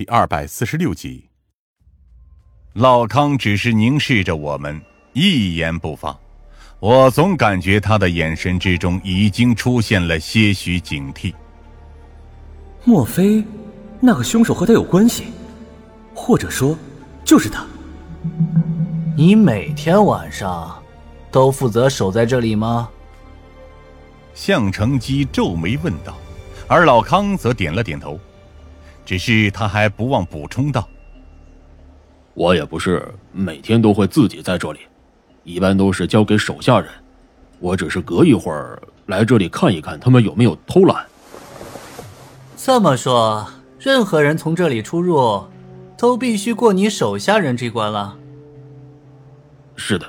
第二百四十六集。老康只是凝视着我们，一言不发。我总感觉他的眼神之中已经出现了些许警惕。莫非那个凶手和他有关系？或者说，就是他？你每天晚上都负责守在这里吗？向成基皱眉问道，而老康则点了点头。只是他还不忘补充道。我也不是每天都会自己在这里，一般都是交给手下人。我只是隔一会儿来这里看一看他们有没有偷懒。这么说，任何人从这里出入，都必须过你手下人这关了。是的。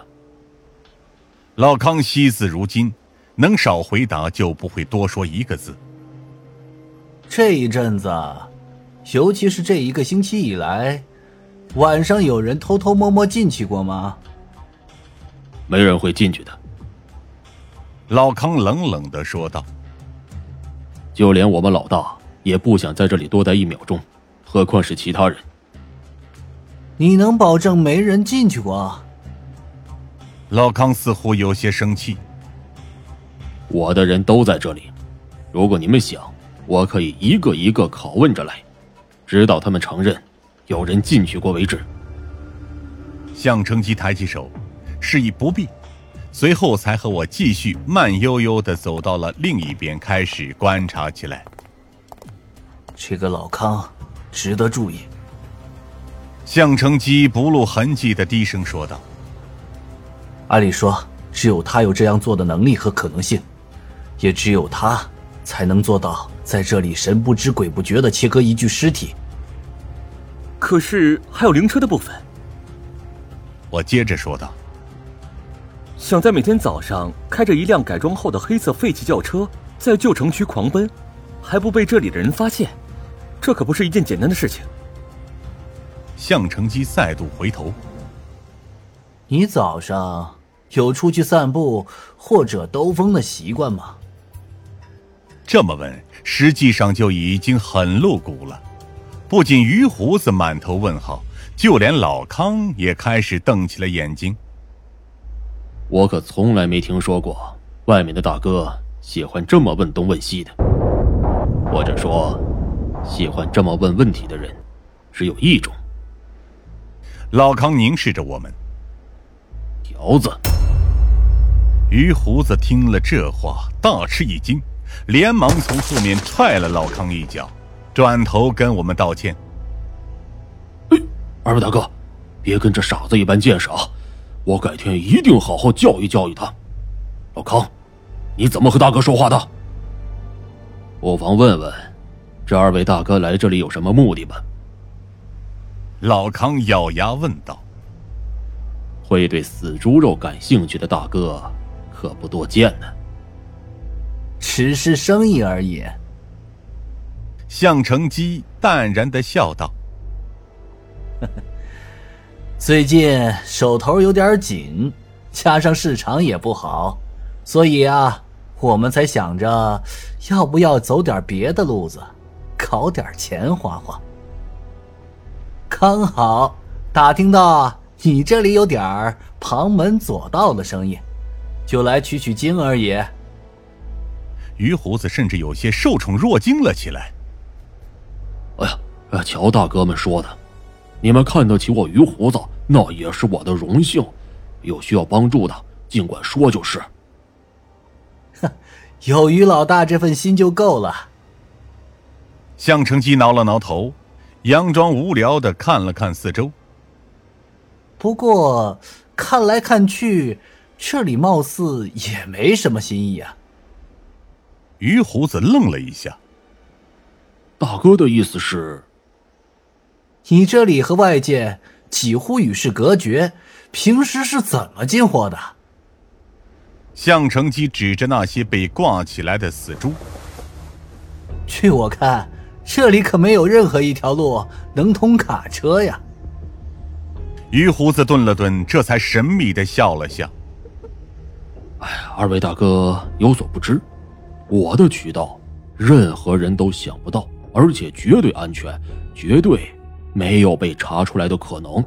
老康惜字如金，能少回答就不会多说一个字。这一阵子，尤其是这一个星期以来。晚上有人偷偷摸摸进去过吗？没人会进去的。老康冷冷的说道。就连我们老大也不想在这里多待一秒钟，何况是其他人。你能保证没人进去过？老康似乎有些生气。我的人都在这里，如果你们想，我可以一个一个拷问着来，直到他们承认。有人进去过为止。向成基抬起手，示意不必，随后才和我继续慢悠悠的走到了另一边，开始观察起来。这个老康值得注意。向成基不露痕迹的低声说道：“按理说，只有他有这样做的能力和可能性，也只有他才能做到在这里神不知鬼不觉的切割一具尸体。”可是还有灵车的部分，我接着说道：“想在每天早上开着一辆改装后的黑色废弃轿车在旧城区狂奔，还不被这里的人发现，这可不是一件简单的事情。”向成基再度回头：“你早上有出去散步或者兜风的习惯吗？”这么问，实际上就已经很露骨了。不仅于胡子满头问号，就连老康也开始瞪起了眼睛。我可从来没听说过外面的大哥喜欢这么问东问西的，或者说，喜欢这么问问题的人，只有一种。老康凝视着我们。条子。于胡子听了这话，大吃一惊，连忙从后面踹了老康一脚。转头跟我们道歉。哎，二位大哥，别跟这傻子一般见识啊！我改天一定好好教育教育他。老康，你怎么和大哥说话的？不妨问问，这二位大哥来这里有什么目的吧？老康咬牙问道。会对死猪肉感兴趣的大哥，可不多见呢。只是生意而已。向成基淡然的笑道：“ 最近手头有点紧，加上市场也不好，所以啊，我们才想着要不要走点别的路子，搞点钱花花。刚好打听到你这里有点旁门左道的生意，就来取取经而已。”于胡子甚至有些受宠若惊了起来。哎呀，乔大哥们说的，你们看得起我于胡子，那也是我的荣幸。有需要帮助的，尽管说就是。哼，有于老大这份心就够了。向成基挠了挠头，佯装无聊的看了看四周。不过看来看去，这里貌似也没什么新意啊。于胡子愣了一下。大哥的意思是，你这里和外界几乎与世隔绝，平时是怎么进货的？向成基指着那些被挂起来的死猪。据我看，这里可没有任何一条路能通卡车呀。于胡子顿了顿，这才神秘的笑了笑。哎呀，二位大哥有所不知，我的渠道，任何人都想不到。而且绝对安全，绝对没有被查出来的可能。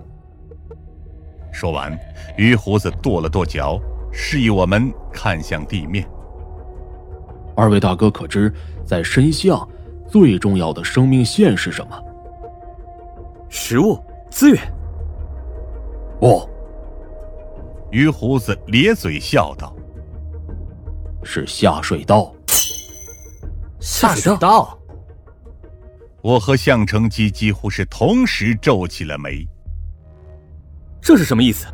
说完，于胡子跺了跺脚，示意我们看向地面。二位大哥可知，在深巷最重要的生命线是什么？食物资源。不。于胡子咧嘴笑道：“是下水道。”下水道。我和向成基几乎是同时皱起了眉。这是什么意思？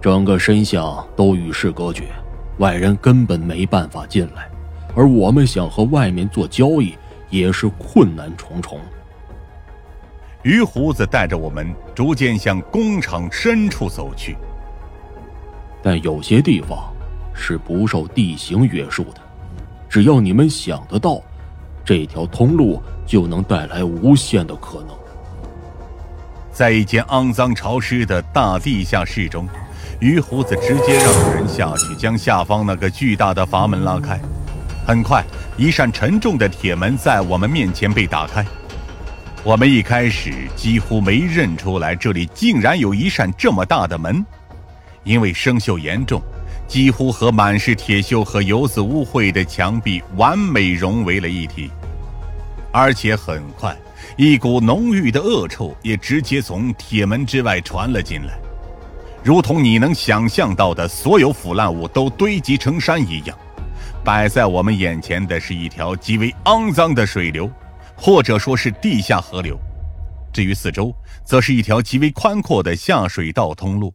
整个深巷都与世隔绝，外人根本没办法进来，而我们想和外面做交易也是困难重重。于胡子带着我们逐渐向工厂深处走去。但有些地方是不受地形约束的，只要你们想得到，这条通路就能带来无限的可能。在一间肮脏潮湿的大地下室中，于胡子直接让人下去，将下方那个巨大的阀门拉开。很快，一扇沉重的铁门在我们面前被打开。我们一开始几乎没认出来，这里竟然有一扇这么大的门。因为生锈严重，几乎和满是铁锈和油渍污秽的墙壁完美融为了一体，而且很快，一股浓郁的恶臭也直接从铁门之外传了进来，如同你能想象到的所有腐烂物都堆积成山一样。摆在我们眼前的是一条极为肮脏的水流，或者说是地下河流；至于四周，则是一条极为宽阔的下水道通路。